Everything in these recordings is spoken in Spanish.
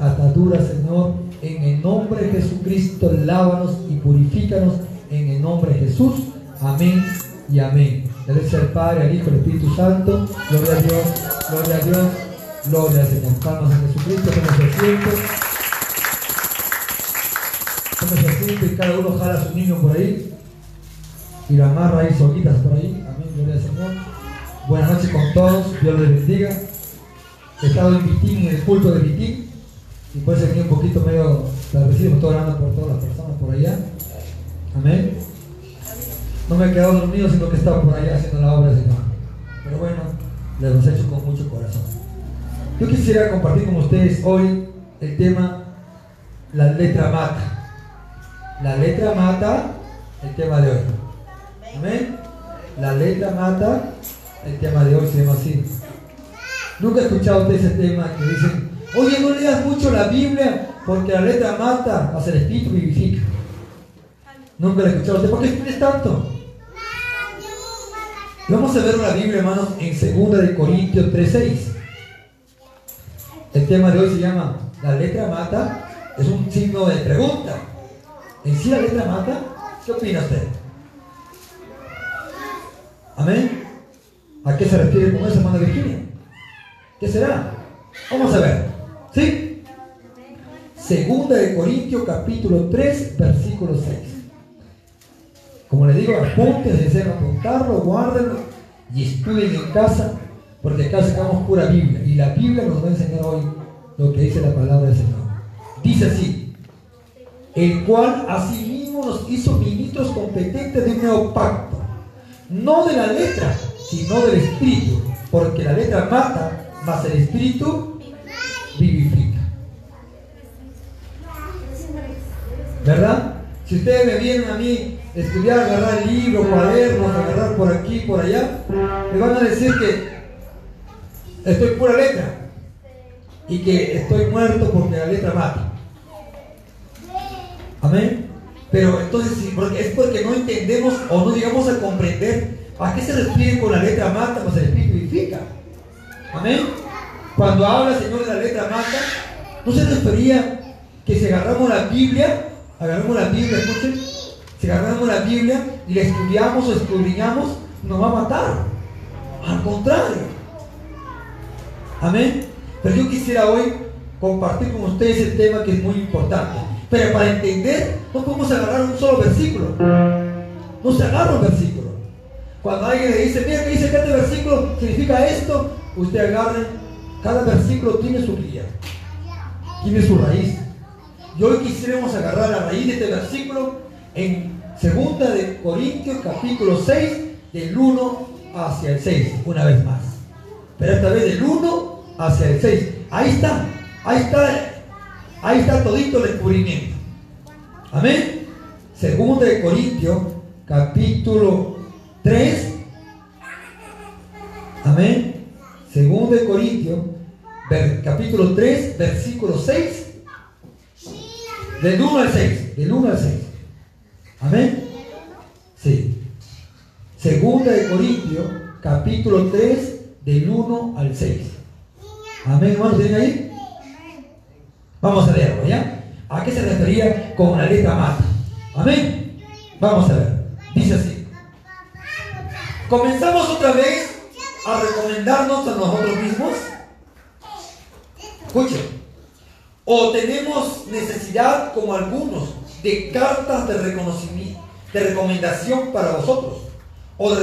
ataduras, Señor. En el nombre de Jesucristo, lávanos y purifícanos en el nombre de Jesús. Amén y amén. Gracias al Padre, al Hijo, al Espíritu Santo. Gloria a Dios, gloria a Dios, gloria al Señor. Palmas a Jesucristo, como se siente. Como se siente cada uno jala a su niño por ahí. Y la amarra ahí solitas por ahí. Amén, gloria al Señor. Buenas noches con todos, Dios les bendiga. He estado en Vitín, en el culto de Vitín. Y por eso aquí un poquito medio tardecido, estoy orando por todas las personas por allá. Amén. No me he quedado dormido, sino que he estado por allá haciendo la obra del Señor. Pero bueno, les lo he hecho con mucho corazón. Yo quisiera compartir con ustedes hoy el tema La letra mata. La letra mata el tema de hoy. Amén. La letra mata el tema de hoy, se llama así. Nunca he escuchado usted ese tema que dicen, oye, no leas mucho la Biblia porque la letra mata, hace el espíritu vivifica. Nunca escuchado usted, ¿por qué escribes tanto? Vamos a ver la Biblia, hermanos, en 2 de Corintios 3.6. El tema de hoy se llama La letra mata, es un signo de pregunta. ¿En sí la letra mata? ¿Qué opina usted? Amén. ¿A qué se refiere con eso, hermana Virginia? ¿Qué será? Vamos a ver. ¿Sí? Segunda de Corintios capítulo 3, versículo 6. Como le digo, apunten, deseen apuntarlo, guárdenlo y estudien en casa, porque acá sacamos pura Biblia. Y la Biblia nos va a enseñar hoy lo que dice la palabra del Señor. Dice así, el cual asimismo nos hizo ministros competentes de un nuevo pacto, no de la letra, sino del espíritu, porque la letra mata, mas el espíritu vivifica. ¿Verdad? Si ustedes me vienen a mí estudiar, agarrar libros, cuadernos, agarrar por aquí, por allá, me van a decir que estoy pura letra y que estoy muerto porque la letra mata. Amén. Pero entonces porque es porque no entendemos o no llegamos a comprender a qué se refiere con la letra mata, pues el espíritu vivifica. Amén. Cuando habla el Señor de la letra mata, no se refería que si agarramos la Biblia, agarramos la Biblia, escuchen, si agarramos la Biblia y la estudiamos o escudriñamos, nos va a matar. Al contrario. Amén. Pero yo quisiera hoy compartir con ustedes el tema que es muy importante. Pero para entender, no podemos agarrar un solo versículo. No se agarra un versículo. Cuando alguien le dice, mira que dice que este versículo significa esto, usted agarre, cada versículo tiene su guía, tiene su raíz. Y hoy quisiéramos agarrar la raíz de este versículo en 2 de Corintios capítulo 6, del 1 hacia el 6, una vez más. Pero esta vez del 1 hacia el 6. Ahí está, ahí está, ahí está todito el descubrimiento. Amén. 2 de Corintios capítulo 3. Amén. 2 de Corintios capítulo 3, versículo 6. Del 1 al 6. Del 1 al 6. Amén. Sí. Segunda de Corintios, capítulo 3, del 1 al 6. Amén, hermanos, ¿tienen ahí? Vamos a leerlo, ¿ya? ¿A qué se refería con la letra mata? Amén. Vamos a ver. Dice así. Comenzamos otra vez a recomendarnos a nosotros mismos. Escuchen. O tenemos necesidad, como algunos, de cartas de reconocimiento, de recomendación para vosotros, o,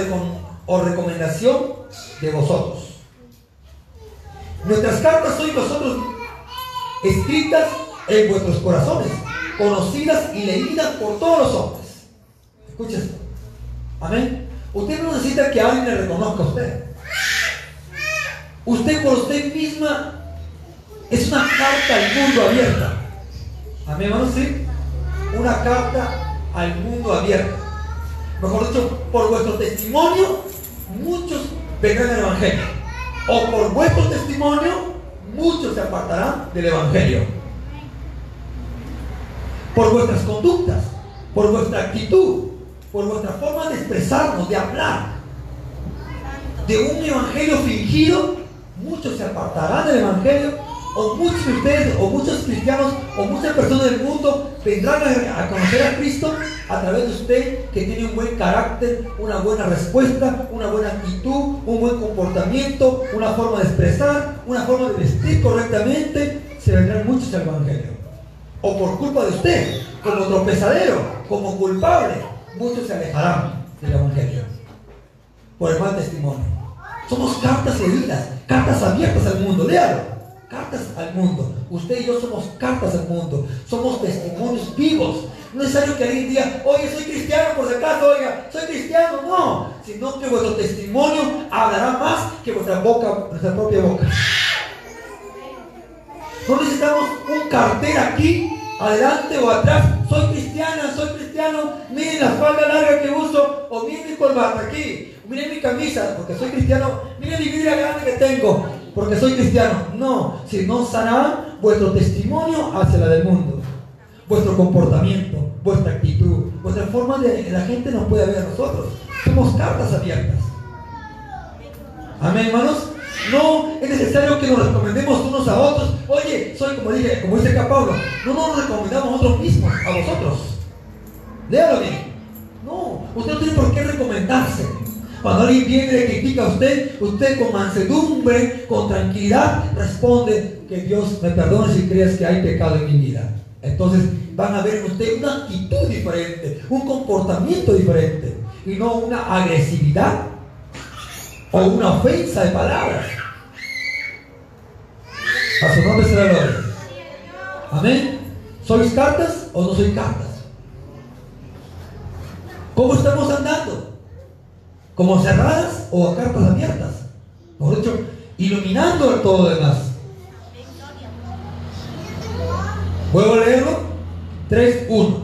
o recomendación de vosotros. Nuestras cartas son vosotros escritas en vuestros corazones, conocidas y leídas por todos los hombres. Escucha esto. Amén. Usted no necesita que alguien le reconozca a usted. Usted por usted misma es una carta al mundo abierta. Amén, hermanos, sí. Una carta al mundo abierta. Mejor dicho, por vuestro testimonio, muchos vendrán al Evangelio. O por vuestro testimonio, muchos se apartarán del Evangelio. Por vuestras conductas, por vuestra actitud, por vuestra forma de expresarnos, de hablar. De un Evangelio fingido, muchos se apartarán del Evangelio o muchos de ustedes, o muchos cristianos, o muchas personas del mundo vendrán a, conocer a Cristo a través de usted que tiene un buen carácter, una buena respuesta, una buena actitud, un buen comportamiento, una forma de expresar, una forma de vestir correctamente. Se vendrán muchos al Evangelio. O por culpa de usted, como tropezadero, como culpable, muchos se alejarán del Evangelio por el mal testimonio. Somos cartas leídas, cartas abiertas al mundo. Léalo. Cartas al mundo. Usted y yo somos cartas al mundo. Somos testimonios vivos. No es necesario que alguien diga, oye, soy cristiano por si acaso, oiga, soy cristiano. No, sino que vuestro testimonio hablará más que vuestra boca, nuestra propia boca. No necesitamos un cartel aquí, adelante o atrás. Soy cristiana, soy cristiano. Miren la falda larga que uso o miren mi corbata aquí miren mi camisa, porque soy cristiano, miren mi vida grande que tengo, porque soy cristiano. No, si no sanará vuestro testimonio hacia la del mundo, vuestro comportamiento, vuestra actitud, vuestra forma de la gente nos puede ver a nosotros. Somos cartas abiertas. Amén, hermanos. No es necesario que nos recomendemos unos a otros. Oye, soy como, dije, como dice acá Pablo, no nos recomendamos nosotros mismos, a vosotros. Léalo bien. No, usted no tiene por qué recomendarse. Cuando alguien viene y le critica a usted, usted con mansedumbre, con tranquilidad, responde que Dios me perdone si crees que hay pecado en mi vida. Entonces van a ver en usted una actitud diferente, un comportamiento diferente y no una agresividad o una ofensa de palabras. A su nombre será gloria. Amén. ¿Sois cartas o no sois cartas? ¿Cómo estamos andando? Como cerradas o a cartas abiertas. Por dicho, iluminando todo lo demás. ¿Vuelvo a leerlo? 3.1.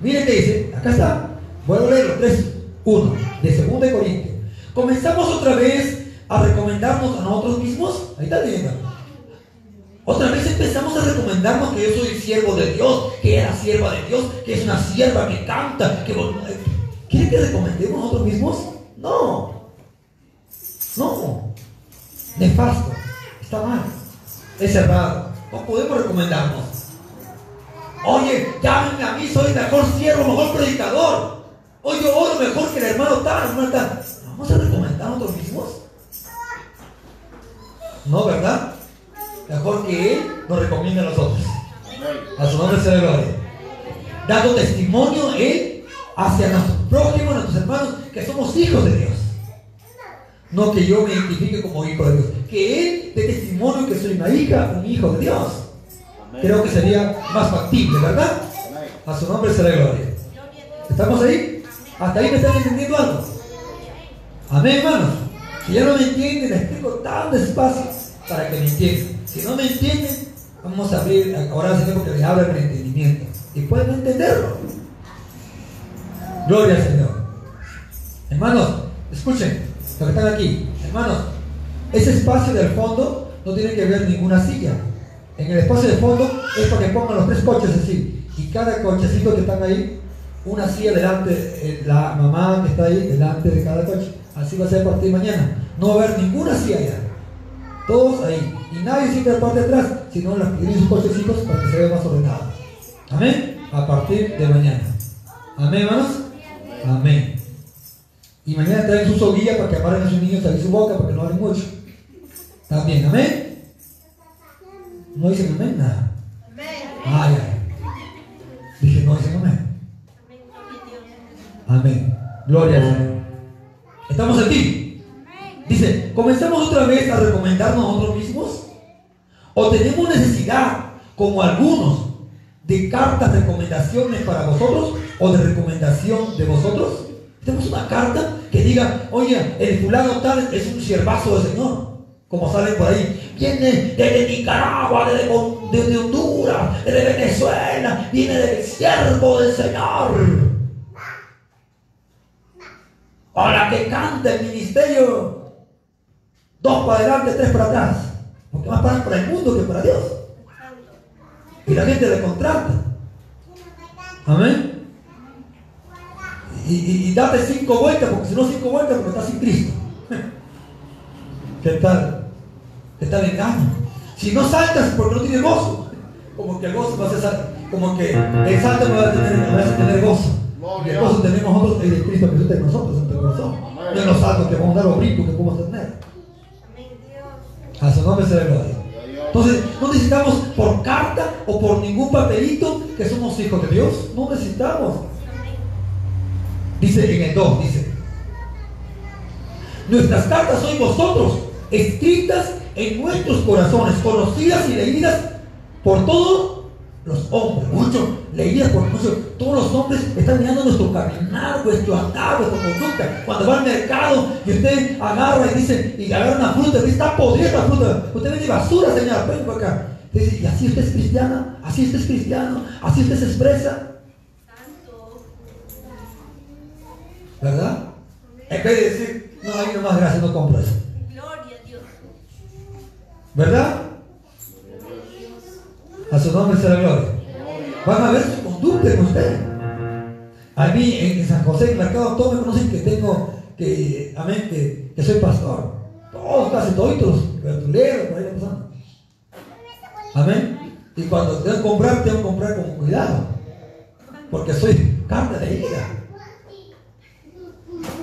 Miren qué dice, acá está. Vuelvo a leerlo, 3.1 de 2 Corintios. Comenzamos otra vez a recomendarnos a nosotros mismos. Ahí está leyendo. Otra vez empezamos a recomendarnos que yo soy siervo de Dios, que era sierva de Dios, que es una sierva que canta, que... ¿Quieren que recomendemos a nosotros mismos? No. No. Nefasto. Está mal. Es cerrado. No podemos recomendarnos. Oye, llámenme a mí, soy mejor siervo, mejor predicador. Oye, oro mejor que el hermano tal, hermano tal. ¿Vamos a recomendar a nosotros mismos? No, ¿verdad? Mejor que Él nos recomienda a nosotros. A su nombre sea gloria. Dando testimonio Él hacia nuestros prójimos, nuestros hermanos, que somos hijos de Dios. No que yo me identifique como hijo de Dios. Que Él dé testimonio que soy una hija, un hijo de Dios. Creo que sería más factible, ¿verdad? A su nombre será gloria. ¿Estamos ahí? ¿Hasta ahí me están entendiendo algo? Amén, hermanos. Si ya no me entienden, les explico tan despacio para que me entiendan. Si no me entienden, vamos a abrir, ahora al Señor que les abra el entendimiento. Y pueden entenderlo. Gloria al Señor. Hermanos, escuchen, los que están aquí. Hermanos, ese espacio del fondo no tiene que ver ninguna silla. En el espacio de fondo es para que pongan los tres coches así. Y cada cochecito que están ahí, una silla delante, eh, la mamá que está ahí, delante de cada coche. Así va a ser a partir de mañana. No va a haber ninguna silla allá. Todos ahí. Y nadie siente la parte de atrás, sino los pequeños cochecitos para que se vea más ordenado. Amén. A partir de mañana. Amén, hermanos. Amén. Y mañana traen su soguilla para que amarren a sus niños ahí su boca porque no hablen mucho. También, amén. No dicen amén, nada. Ay, Dije, no dicen amén. Amén. Gloria al Señor. Estamos aquí. Dice, ¿comenzamos otra vez a recomendarnos a nosotros mismos? ¿O tenemos necesidad, como algunos, de cartas recomendaciones para vosotros o de recomendación de vosotros? Tenemos una carta que diga, oye, el fulano tal es un siervazo del Señor. Como sale por ahí, viene desde Nicaragua, desde, Honduras, desde Venezuela, viene del siervo del Señor. Para que cante el ministerio, dos para adelante, tres para atrás. Porque más para el mundo que para Dios. Y la gente le contrata. Amén y, date cinco vueltas, porque si no cinco vueltas, porque estás sin Cristo. ¿Qué tal? ¿Qué tal engaño? Si no saltas porque no tienes gozo, como que el gozo va a ser, como que el salto me va a tener, me va a tener gozo. Y el gozo tenemos nosotros el de Cristo Jesús en nosotros, en tu corazón. No en los saltos que vamos a dar los brincos que podemos tener. A su nombre se le gloria. Entonces, no necesitamos por carta o por ningún papelito que somos hijos de Dios. No necesitamos. Dice en el 2, dice, nuestras cartas son vosotros, escritas en nuestros corazones, conocidas y leídas por todos los hombres. Muchos leídas por muchos. Todos los hombres están mirando nuestro caminar, nuestro andar, nuestra conducta. Cuando va al mercado y usted agarra y dice, y agarra una fruta, y está podrida la fruta. Usted vende basura, señora, ven para acá. Dice, y así usted es cristiana, así usted es cristiano, así usted se expresa. ¿Verdad? En vez de decir, no, hay nomás gracias, no compro eso. Gloria a Dios. ¿Verdad? A su nombre la gloria. Van a ver su conducta en usted. A mí en San José, en mercado, todos me conocen que tengo, que, amén, que, que soy pastor. Todos, casi todos verduleros, por ahí pasando. Amén. Y cuando tengo que comprar, tengo que comprar con cuidado. Porque soy carne de herida.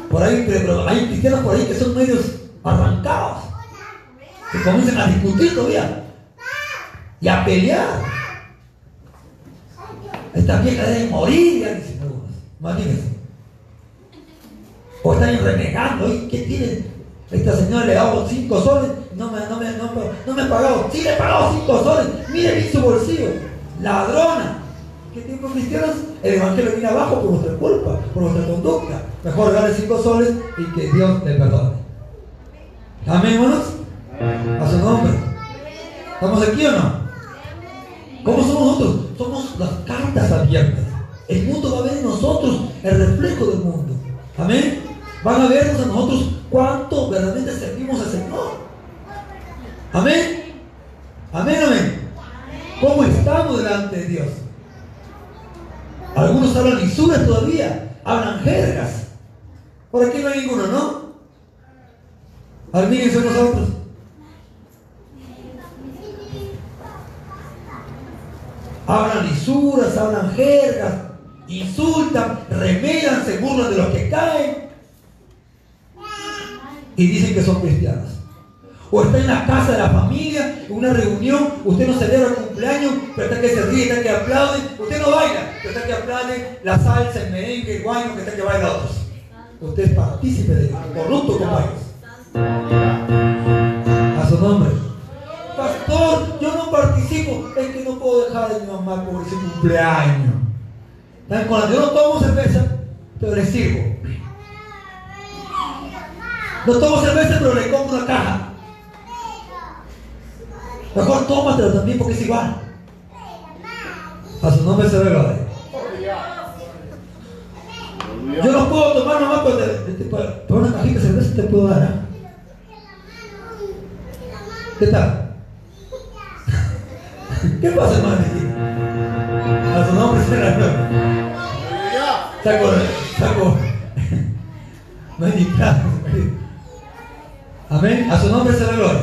Por ahí, hay cristianos por ahí que son medios arrancados. Que comienzan a discutir todavía. Y a pelear. Esta vieja debe morir, ya dicen algunos. Imagínense. O están renegando. ¿y ¿Qué tiene? Esta señora le ha dado 5 soles. No me, no, me, no, me, no me ha pagado. Sí le he pagado 5 soles. Mire bien su bolsillo. Ladrona. ¿Qué tiempo cristianos? El evangelio viene abajo por nuestra culpa, por nuestra conducta. Mejor darle 5 soles y que Dios le perdone. Amén, hermanos. A su nombre. ¿Estamos aquí o no? ¿Cómo somos nosotros? Somos las cartas abiertas. El mundo va a ver en nosotros el reflejo del mundo. Amén. Van a vernos a nosotros cuánto verdaderamente servimos al Señor. Amén. Amén, amén. ¿Cómo estamos delante de Dios? Algunos hablan lisuras todavía, hablan jergas. Por aquí no hay ninguno, ¿no? Admírense nosotros. Hablan lisuras, hablan jergas, insultan, remedan, se burlan de los que caen. Y dicen que son cristianos. O está en la casa de la familia, en una reunión, usted no celebra el cumpleaños, pero está que se ríe, está que aplaude, usted no baila, pero está que aplaude la salsa, el merengue, el guayno, que está que baila otros. Usted es partícipe de corrupto con A su nombre. Pastor, yo participo, es que no puedo dejar a mi mamá por ese cumpleaños. Yo no tomo cerveza, pero le sirvo. No tomo cerveza, pero le compro una caja. Mejor tómatelo también porque es igual. A su nombre se gloria. Yo no puedo tomar nomás para, para una cajita de cerveza te puedo dar. ¿eh? ¿Qué tal? ¿Qué pasa, hermano? A su nombre se ve gloria. Saco, saco. No hay ni plata. Amén. A su nombre se ve gloria.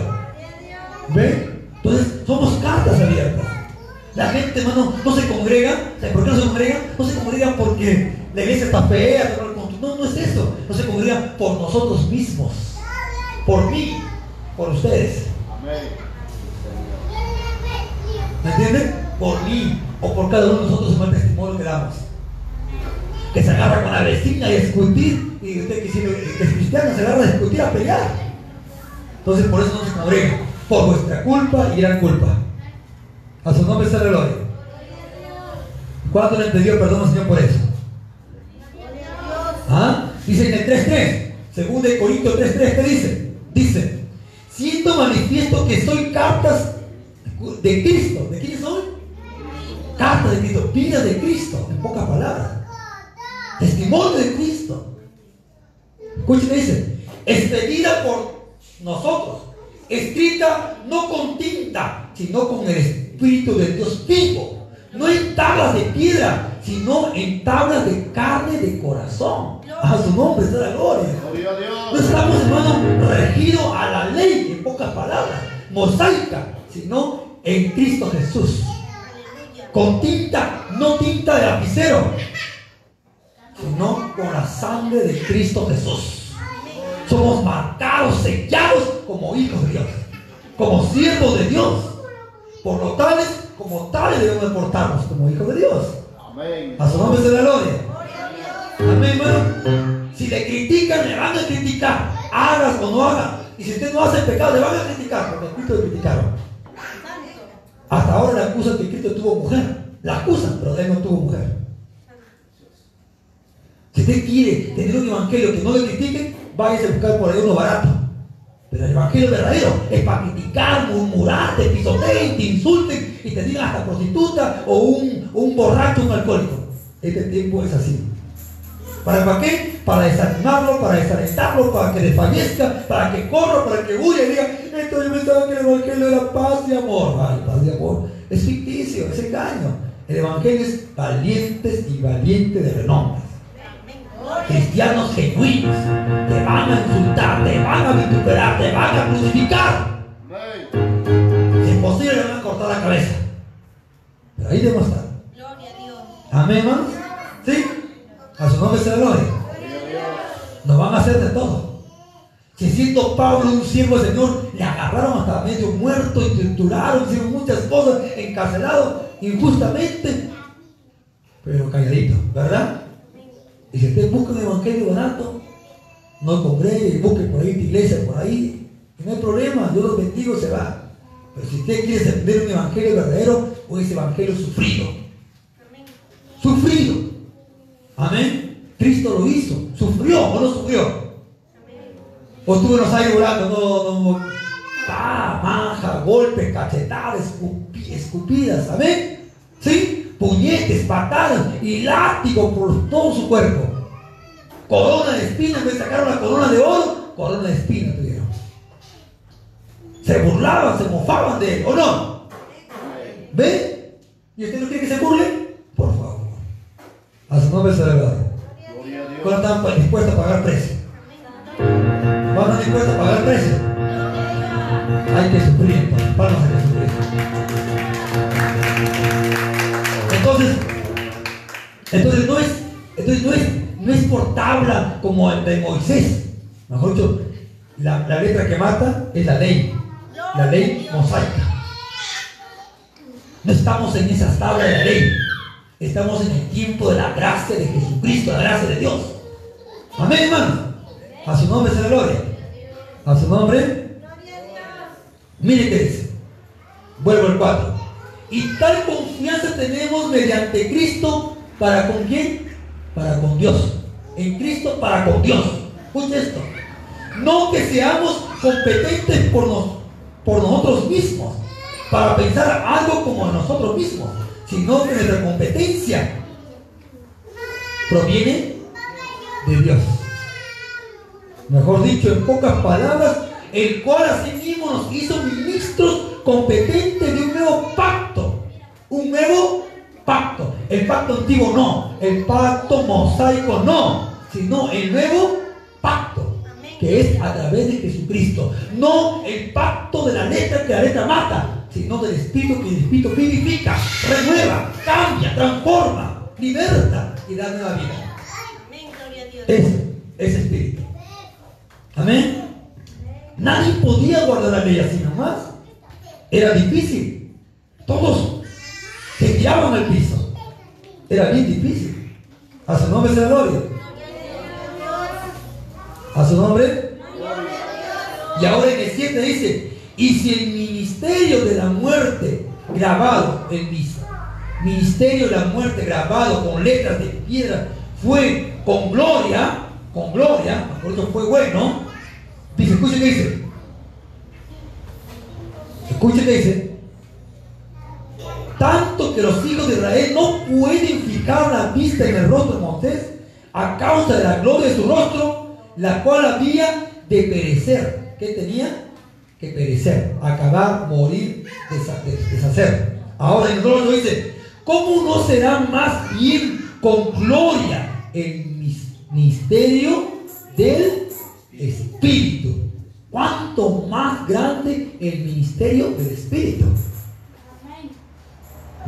¿Ven? Entonces, somos cartas abiertas. La gente, hermano, no se congrega. por qué no se congrega? No se congrega porque la iglesia está fea. No, no es eso. No se congrega por nosotros mismos. Por mí. Por ustedes. ¿Me entienden? Por mí. O por cada uno de nosotros en el testimonio que damos. Que se agarra con la vecina y a discutir. Y usted que, que es cristiano se agarra a discutir, a pelear. Entonces, por eso no se congrega por vuestra culpa y gran culpa. A su nombre se gloria. ¿Cuánto le pidió perdón al Señor por eso? ¿Ah? Dice en el 3.3, segundo de Corintios 3.3, ¿qué dice? Dice, siento manifiesto que soy cartas de Cristo. ¿De quién soy? Cartas de Cristo, vida de Cristo, en pocas palabras. Testimonio de Cristo. Escuchen, dice, expedida por nosotros escrita no con tinta, sino con el Espíritu de Dios vivo. No en tablas de piedra, sino en tablas de carne de corazón. A su nombre sea la gloria. No estamos, hermano, regidos a la ley, en pocas palabras, mosaica, sino en Cristo Jesús. Con tinta, no tinta de lapicero, sino con la sangre de Cristo Jesús. Somos marcados, sellados como hijos de Dios, como siervos de Dios. Por lo tales, como tales debemos portarnos como hijos de Dios. A su nombre se la gloria. Amén, hermano. Si le critican, le van a criticar. Hagas o no hagas. Y si usted no hace pecado, le van a criticar. Porque Cristo le criticaron. Hasta ahora le acusan que Cristo tuvo mujer. La acusan, pero él no tuvo mujer. Si usted quiere tener un evangelio que no le critiquen, váyase a buscar por ahí uno barato. Pero el evangelio verdadero es para criticar, murmurar, te pisoteen, te insulten y te digan hasta prostituta o un, borracho, un alcohólico. Este tiempo es así. ¿Para, qué? Para desanimarlo, para desalentarlo, para que desfallezca, para que corra, para que huya y diga, pensaba que el evangelio era paz y amor. Ay, paz y amor. Es ficticio, es engaño. El evangelio es valientes y valiente de renombre cristianos genuinos te van a insultar, te van a vituperar, te van a crucificar. Si es posible, le van a cortar la cabeza. Pero ahí debemos estar. Amén, hermanos. ¿Sí? A su nombre se la gloria. Nos van a hacer de todo. Si siendo Pablo un siervo Señor, le agarraron hasta medio muerto y torturaron, hicieron muchas cosas, encarcelado injustamente, pero calladito, ¿verdad? Y si usted busca un evangelio barato, no congregue, busque por ahí tu iglesia, por ahí, no hay problema, Dios los bendigo, se va. Pero si usted quiere entender un evangelio verdadero, o ese evangelio sufrido. Sufrido. Amén. Cristo lo hizo. ¿Sufrió o no sufrió? O estuvo en los aires volando, no, no, ah, manja, golpes, cachetadas, escupidas, amén. ¿Sí? puñetes, patadas y látigo por todo su cuerpo. Corona de espinas, me sacaron la corona de oro, corona de espinas tuvieron. Se burlaban, se mofaban de él, ¿o no? ¿Ve? ¿Y usted no quiere que se burle? Por favor. A su nombre se verdad. ¿Cuánto están dispuestos a pagar precio? ¿Cuánto están dispuestos a pagar precio? Hay que sufrir. Vamos a sufrir. Entonces, entonces no es, entonces no es, no es por tabla como el de Moisés. Mejor dicho, la letra que mata es la ley, la ley mosaica. No estamos en esas tablas de la ley. Estamos en el tiempo de la gracia de Jesucristo, la gracia de Dios. Amén, hermano. A su nombre se la gloria. A su nombre. Mire qué dice. Vuelvo al 4. Y tal confianza tenemos mediante Cristo para con quién? Para con Dios. En Cristo para con Dios. Escucha esto. No que seamos competentes por, por nosotros mismos, para pensar algo como nosotros mismos, sino que nuestra competencia proviene de Dios. Mejor dicho, en pocas palabras, el cual así mismo nos hizo ministros competentes de un nuevo pacto. Un nuevo pacto. El pacto antiguo no. El pacto mosaico no. Sino el nuevo pacto. Que es a través de Jesucristo. No el pacto de la letra que la letra mata. Sino del Espíritu que el Espíritu vivifica, renueva, cambia, transforma, liberta y da nueva vida. Es, ese Espíritu. Amén. Nadie podía guardar la ley así nomás. Era difícil. Todos se tiraban al piso. Era bien difícil. A su nombre la gloria. A su nombre. Y ahora en el 7 dice, y si el ministerio de la muerte grabado, el ministerio de la muerte grabado con letras de piedra fue con gloria, con gloria, por eso fue bueno, dice, escuche qué dice, escuche qué dice, tanto que los hijos de Israel no pueden fijar la vista en el rostro de Moisés a causa de la gloria de su rostro, la cual había de perecer. ¿Qué tenía? Que perecer, acabar, morir, deshacer. Ahora en el rostro dice, ¿cómo no será más bien con gloria el misterio del Espíritu? Cuánto más grande el ministerio del Espíritu.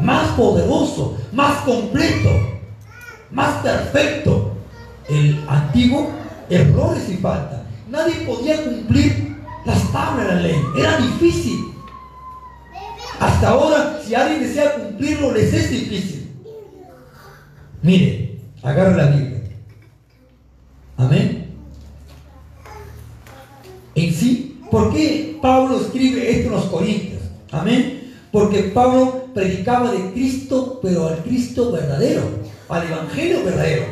Más poderoso, más completo, más perfecto. El antiguo, errores y falta. Nadie podía cumplir las tablas de la ley. Era difícil. Hasta ahora, si alguien desea cumplirlo, les es difícil. Mire, agarra la Biblia. Amén. ¿Por qué Pablo escribe esto en los Corintios? Amén. Porque Pablo predicaba de Cristo, pero al Cristo verdadero, al Evangelio verdadero.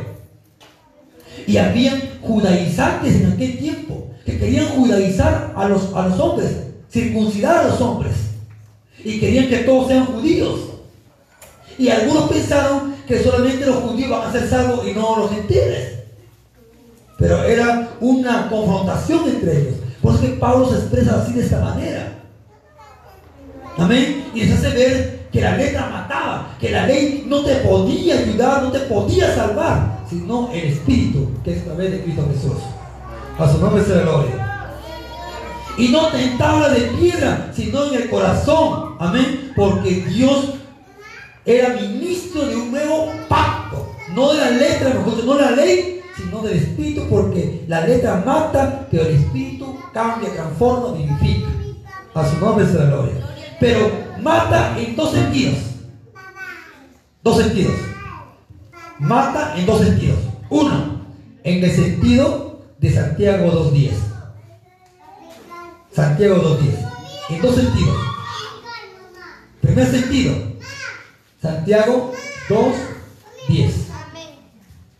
Y habían judaizantes en aquel tiempo que querían judaizar a los, a los hombres, circuncidar a los hombres. Y querían que todos sean judíos. Y algunos pensaron que solamente los judíos van a ser salvos y no los gentiles. Pero era una confrontación entre ellos. Por eso Pablo se expresa así de esta manera. Amén. Y les hace ver que la letra mataba, que la ley no te podía ayudar, no te podía salvar, sino el Espíritu, que es a través de Cristo Jesús. A su nombre se gloria. Y no en tabla de piedra, sino en el corazón. Amén. Porque Dios era ministro de un nuevo pacto. No de la letra, no de la ley, sino del Espíritu, porque la letra mata, pero el Espíritu cambia, transforma, vivifica. A su nombre se la gloria. Pero mata en dos sentidos. Dos sentidos. Mata en dos sentidos. Uno, en el sentido de Santiago 2.10. Santiago 2.10. En dos sentidos. Primer sentido. Santiago 2.10.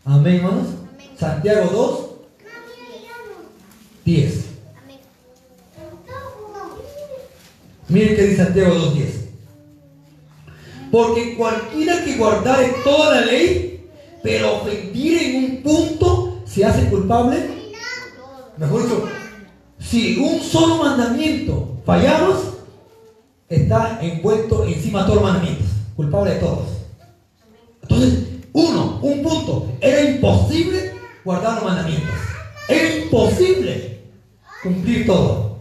Amén, hermanos. Santiago 2, 10. Miren qué dice Santiago 2, 10. Porque cualquiera que guardare toda la ley, pero ofendir en un punto, se hace culpable. Mejor dicho, si un solo mandamiento fallamos, está envuelto encima de todos los mandamientos, culpable de todos. Entonces, uno, un punto, era imposible guardar los mandamientos. Era imposible cumplir todo.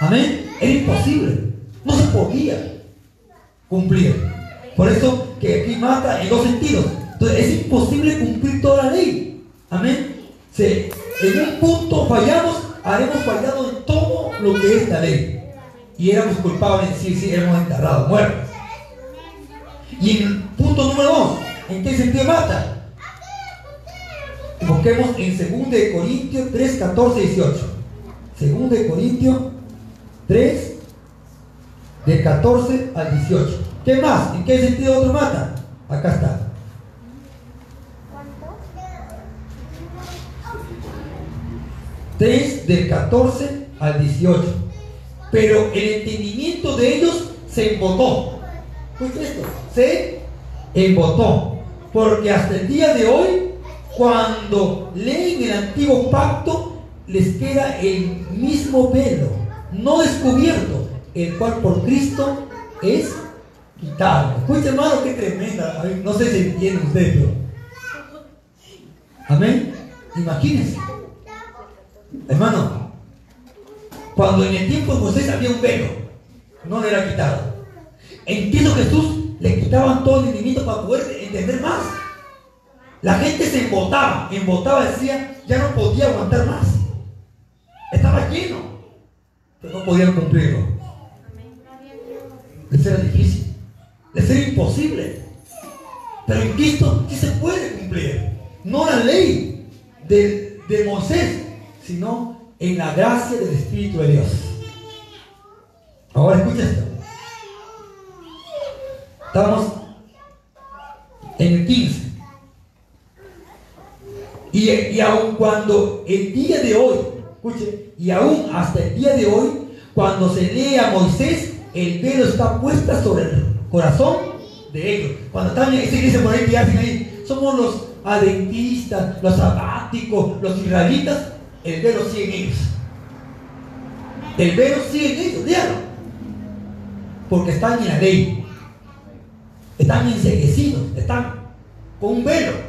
Amén. Era imposible. No se podía cumplir. Por eso que aquí mata en dos sentidos. Entonces es imposible cumplir toda la ley. Amén. Si en un punto fallamos, haremos fallado en todo lo que es la ley. Y éramos culpables, sí, sí, éramos enterrados, muertos. Y en punto número dos, ¿en qué sentido mata? Busquemos en 2 Corintios 3, 14, 18. 2 Corintios 3, de 14 al 18. ¿Qué más? ¿En qué sentido otro mata? Acá está. Tres del 14 al 18. Pero el entendimiento de ellos se embotó. ¿Qué es esto? Se embotó. Porque hasta el día de hoy cuando leen el antiguo pacto, les queda el mismo velo, no descubierto, el cual por Cristo es quitado. Escuchen, hermano, qué tremenda. No sé si entienden ustedes, pero. Amén. Imagínense. Hermano, cuando en el tiempo de José había un velo, no le era quitado. En Cristo Jesús le quitaban todo el entendimiento para poder entender más. La gente se embotaba, embotaba, decía, ya no podía aguantar más. Estaba lleno, pero no podían cumplirlo. Les era difícil, les era imposible. Pero en Cristo sí se puede cumplir. No la ley de, de Moisés, sino en la gracia del Espíritu de Dios. Ahora escucha esto. Estamos en el 15. Y, y aun cuando el día de hoy, escuche, y aún hasta el día de hoy, cuando se lee a Moisés, el velo está puesta sobre el corazón de ellos. Cuando están en esa iglesia por ahí que hacen ahí, somos los adventistas, los sabáticos, los israelitas, el velo sigue en ellos. El velo sigue en ellos, dígalo. Porque están en la ley. Están enseguecidos, están con un velo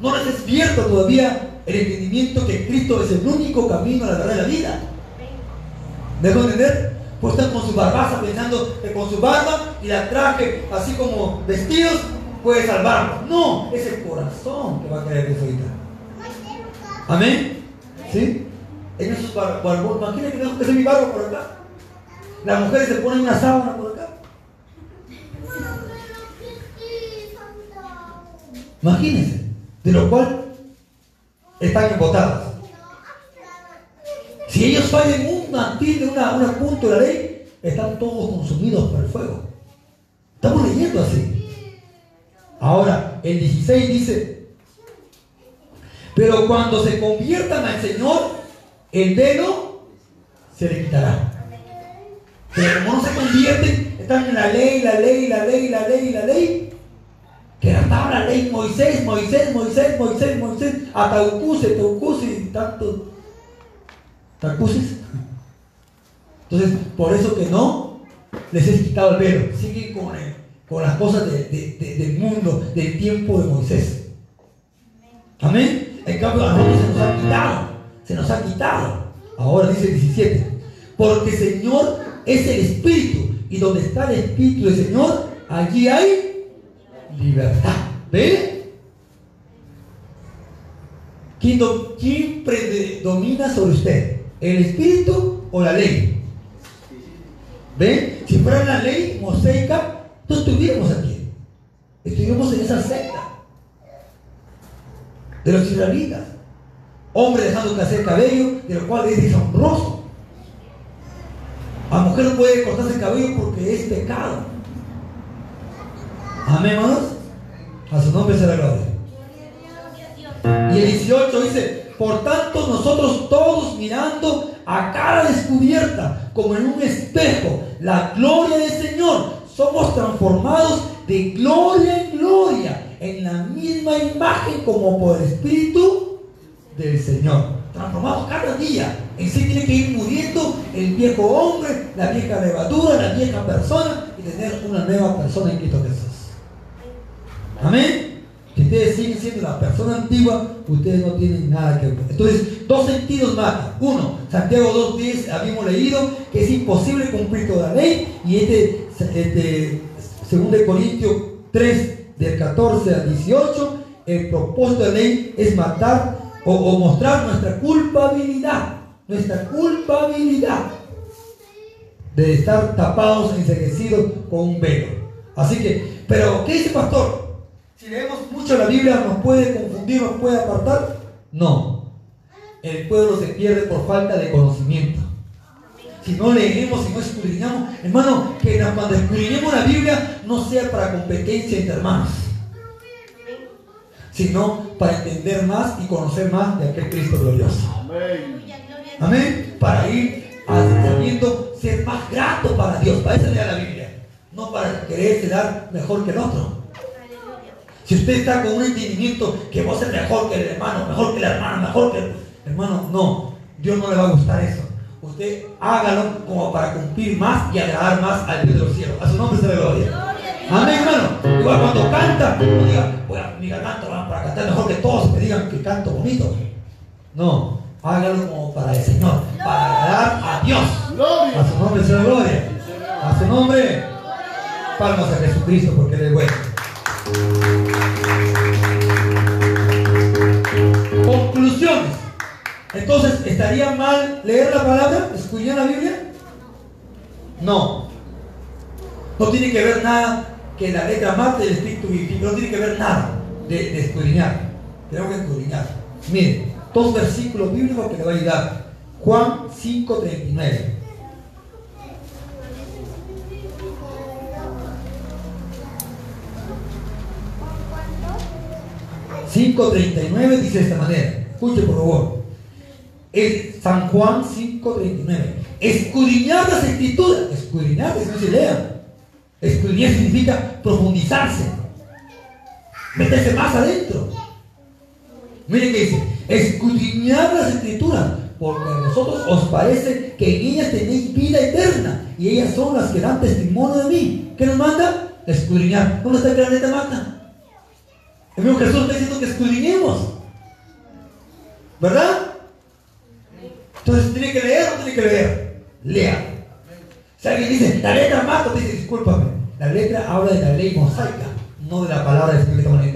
no les despierta todavía el entendimiento que Cristo es el único camino a la verdad de la vida. ¿Dejo entender? Pues están con su barbaza pensando que con su barba y la traje así como vestidos puede salvarlo. No, es el corazón que va a creer eso ahorita. Amén. ¿Sí? En esos barbos, imagínense que no es mi barba por acá. Las mujeres se ponen una sábana por acá. Imagínense, de lo cual están embotadas. Si ellos fallan un mantil de una, una punto de la ley, están todos consumidos por el fuego. Estamos leyendo así. Ahora, el 16 dice, pero cuando se conviertan al Señor, el velo se le quitará. Pero como no se convierten, están en la ley, la ley, la ley, la ley, la ley. La ley Moisés, Moisés, Moisés, Moisés, Moisés, a Taucuse, y tantos. Entonces, por eso que no les he quitado el velo. Siguen con, con las cosas del mundo, del tiempo de Moisés. Amén. En cambio, a nosotros se nos ha quitado. Se nos ha quitado. Ahora dice el 17. Porque Señor es el Espíritu. Y donde está el Espíritu del Señor, allí hay libertad. ¿Ve? ¿Quién, ¿Quién predomina sobre usted? ¿El Espíritu o la ley? ¿Ven? Si fuera la ley mosaica, no estuviéramos aquí. Estuviéramos en esa secta de los israelitas. Hombre dejando crecer cabello, de lo cual es deshonroso. A mujer no puede cortarse el cabello porque es pecado. Amén. A su nombre se la gloria. Y el 18 dice, por tanto nosotros todos mirando a cara descubierta, como en un espejo, la gloria del Señor, somos transformados de gloria en gloria, en la misma imagen como por el Espíritu del Señor transformados cada día. En sí tiene que ir muriendo el viejo hombre, la vieja levadura, la vieja persona y tener una nueva persona en Cristo. Amén. Si ustedes siguen siendo la persona antigua, ustedes no tienen nada que ver. Entonces, dos sentidos más. Uno, Santiago 2.10 habíamos leído que es imposible cumplir toda la ley. Y este, este 2 Corintios 3, del 14 al 18, el propósito de la ley es matar o, mostrar nuestra culpabilidad, nuestra culpabilidad de estar tapados, enseguecidos con un velo. Así que, pero ¿qué dice pastor? Si leemos mucho la Biblia, ¿nos puede confundir, nos puede apartar? No. El pueblo se pierde por falta de conocimiento. Si no leemos, si no escudriñamos, hermano, que cuando escudriñemos la Biblia no sea para competencia entre hermanos sino para entender más y conocer más de aquel Cristo glorioso. Amén. Para ir sabiendo ser más grato para Dios. Para eso lea la Biblia. No para quererse dar mejor que el otro. Si usted está con un entendimiento que vos es mejor que el hermano, mejor que la hermana, mejor que el hermano, no. Dios no le va a gustar eso. Usted hágalo como para cumplir más y agradar más al Dios de los cielos. A su nombre se le gloria. Amén, hermano. Igual cuando canta, no diga, voy a mi garganta para cantar mejor que todos me digan que canto bonito. No, hágalo como para el Señor, para agradar a Dios. A su nombre sea gloria. A su nombre, palmas a Jesucristo porque Él es bueno. ¿Estaría mal leer la palabra? ¿Escudriñar la Biblia? No. No tiene que ver nada que la letra mate el espíritu. No tiene que ver nada de, de escudriñar. Tenemos que escudriñar. Miren, dos versículos bíblicos que le va a ayudar. Juan 5.39. ...5.39 dice de esta manera... ...escuche por favor... ...es San Juan 5.39... ...escudriñar las escrituras... ...escudriñar, es no se lean Escudriñar significa profundizarse, meterse más adentro. Miren que dice, escudriñar las escrituras, porque a vosotros os parece que en ellas tenéis vida eterna, y ellas son las que dan testimonio de mí. ¿Qué nos manda? Escudriñar. ¿Dónde está el planeta mata? El mismo Jesús está diciendo que escudriñemos. ¿Verdad? Entonces, ¿tiene que leer o tiene que leer? Lea. Si alguien dice, la letra mata, dice, discúlpame. La letra habla de la ley mosaica, no de la palabra de leyendo hoy.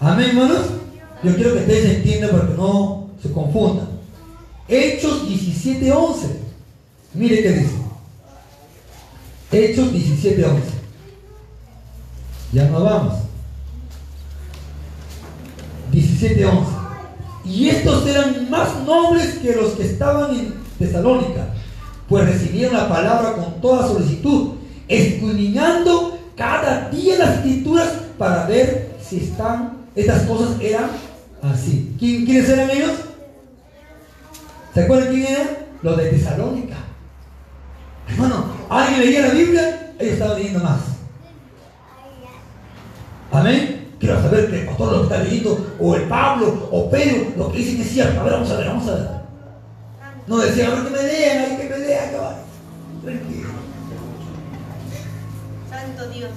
Amén, hermanos. Yo quiero que ustedes entiendan para que no se confundan. Hechos 17:11. Mire qué dice. Hechos 17:11. Ya no vamos. 17:11. Y estos eran más nobles que los que estaban en Tesalónica, pues recibieron la palabra con toda solicitud, escudriñando cada día las escrituras para ver si están, estas cosas eran así. ¿Quiénes eran ellos? ¿Se acuerdan quién eran? Los de Tesalónica. Hermano, alguien leía la Biblia, ellos estaban leyendo más. Amén. Quiero saber que el pastor lo que está leyendo, o el Pablo, o Pedro, lo que dicen es cierto. A ver, vamos a ver, vamos a ver. No decían, a ver que me lean, hay que me lean, caballo. Tranquilo. Santo Dios.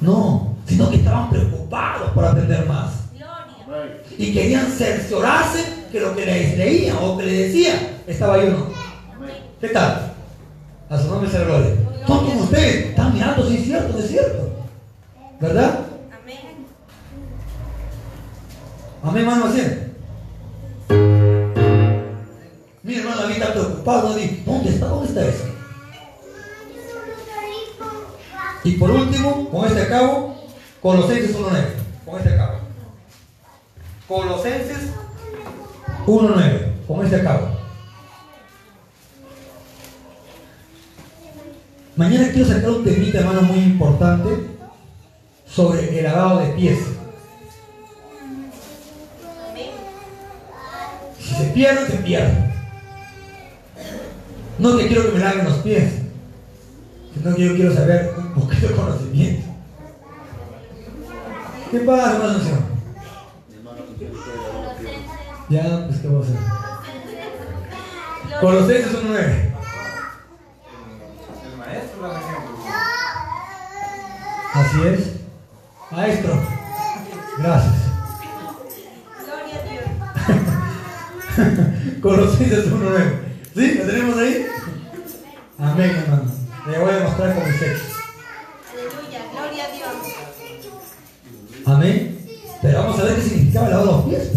No, sino que estaban preocupados por aprender más. Gloria. Y querían cerciorarse que lo que les leían o que les decían estaba ahí o no. ¿Qué tal? A su nombre la gloria. Son como ustedes, están mirando si es cierto, no es cierto. ¿Verdad? Amén. Amén, hermano, así. Mi hermano David está preocupado, dice, ¿dónde está? ¿Dónde está eso? Y por último, con este acabo, Colosenses 1.9. Con este acabo. Colosenses 1.9. Con este acabo. Mañana quiero sacar un temita, hermano, muy importante sobre el lavado de pies. Si se pierde, se pierde. No que quiero que me laven los pies, sino que yo quiero saber un poquito de conocimiento. ¿Qué pasa, hermano? Ya, pues, ¿qué vamos a hacer? Colosenses 1.9. El maestro la. Así es. Maestro. Gracias. Colosenses 1.9. ¿Sí? ¿Lo tenemos ahí? Amén, hermano. Le voy a mostrar con mis hechos. Aleluya. Gloria a Dios. Amén. Pero vamos a ver qué significaba lavar los pies.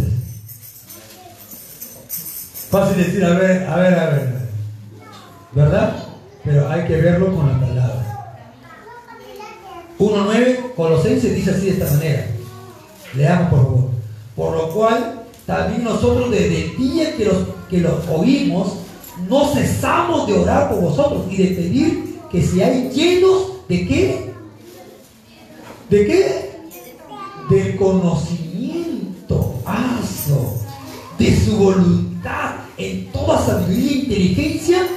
Fácil decir, a ver, a ver, a ver. a ver. ¿Verdad? Pero hay que verlo con la palabra. 1.9, Colosenses dice así de esta manera. Leamos por favor. Por lo cual, también nosotros desde el día que los, que los oímos, no cesamos de orar por vosotros y de pedir que seáis llenos de qué? ¿De qué? Del conocimiento, aso, de su voluntad en toda sabiduría e inteligencia.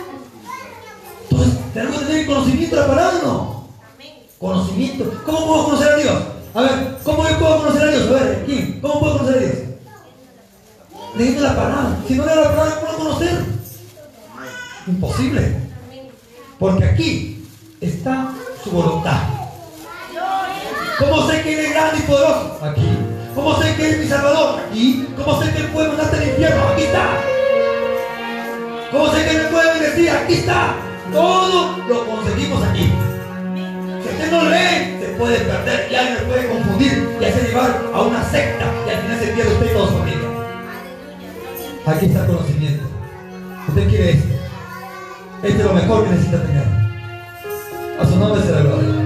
Entonces, tenemos que tener conocimiento de la palabra, ¿no? Conocimiento. ¿Cómo puedo conocer a Dios? A ver, ¿cómo yo puedo conocer a Dios? A ver, ¿quién? ¿Cómo puedo conocer a Dios? Leyendo la palabra. Si no leo la palabra, ¿cómo puedo conocer? Imposible. Porque aquí está su voluntad. ¿Cómo sé que Él es grande y poderoso? Aquí. ¿Cómo sé que Él es mi Salvador? Aquí. ¿Cómo sé que Él puede mandarte al infierno? Aquí está. ¿Cómo sé que Él me puede bendecir? Aquí está. Todo lo conseguimos aquí. Si usted no lee, se puede perder y alguien puede confundir y hacer llevar a una secta y al final se pierde usted y toda su familia. Aquí está el conocimiento. Usted quiere esto. Este es lo mejor que necesita tener. A su nombre se gloria.